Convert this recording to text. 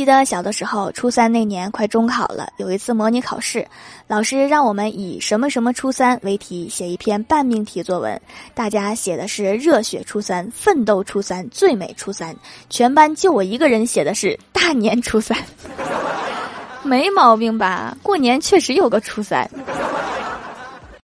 记得小的时候初三那年快中考了有一次模拟考试老师让我们以什么什么初三为题写一篇半命题作文大家写的是热血初三奋斗初三最美初三全班就我一个人写的是大年初三。没毛病吧？过年确实有个初三。